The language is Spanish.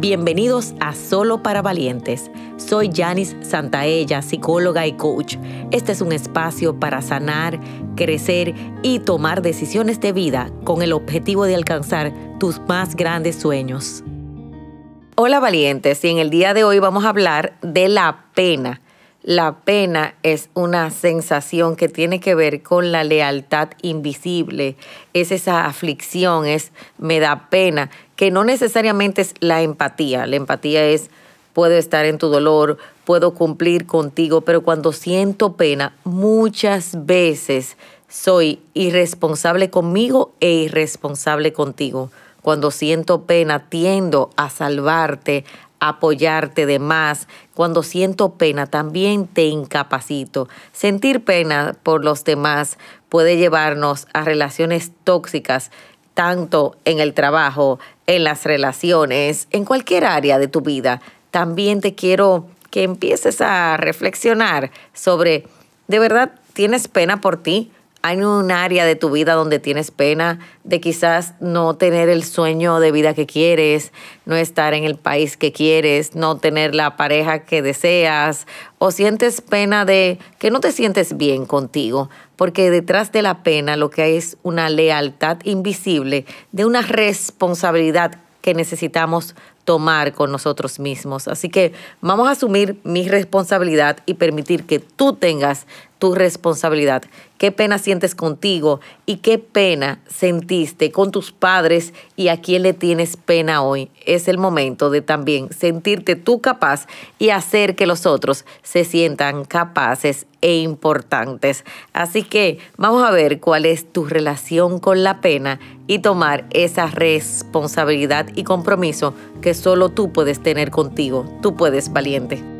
Bienvenidos a Solo para Valientes. Soy Janice Santaella, psicóloga y coach. Este es un espacio para sanar, crecer y tomar decisiones de vida con el objetivo de alcanzar tus más grandes sueños. Hola valientes, y en el día de hoy vamos a hablar de la pena la pena es una sensación que tiene que ver con la lealtad invisible, es esa aflicción, es me da pena, que no necesariamente es la empatía. La empatía es puedo estar en tu dolor, puedo cumplir contigo, pero cuando siento pena, muchas veces soy irresponsable conmigo e irresponsable contigo. Cuando siento pena, tiendo a salvarte, apoyarte de más. Cuando siento pena, también te incapacito. Sentir pena por los demás puede llevarnos a relaciones tóxicas, tanto en el trabajo, en las relaciones, en cualquier área de tu vida. También te quiero que empieces a reflexionar sobre, ¿de verdad tienes pena por ti? Hay un área de tu vida donde tienes pena de quizás no tener el sueño de vida que quieres, no estar en el país que quieres, no tener la pareja que deseas, o sientes pena de que no te sientes bien contigo, porque detrás de la pena lo que hay es una lealtad invisible de una responsabilidad que necesitamos tomar con nosotros mismos. Así que vamos a asumir mi responsabilidad y permitir que tú tengas tu responsabilidad. Qué pena sientes contigo y qué pena sentiste con tus padres y a quién le tienes pena hoy. Es el momento de también sentirte tú capaz y hacer que los otros se sientan capaces e importantes. Así que vamos a ver cuál es tu relación con la pena y tomar esa responsabilidad y compromiso que solo tú puedes tener contigo. Tú puedes, valiente.